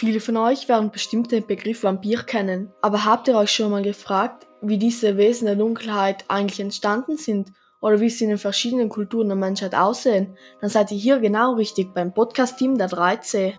Viele von euch werden bestimmt den Begriff Vampir kennen, aber habt ihr euch schon mal gefragt, wie diese Wesen der Dunkelheit eigentlich entstanden sind oder wie sie in den verschiedenen Kulturen der Menschheit aussehen? Dann seid ihr hier genau richtig beim Podcast-Team der 3C.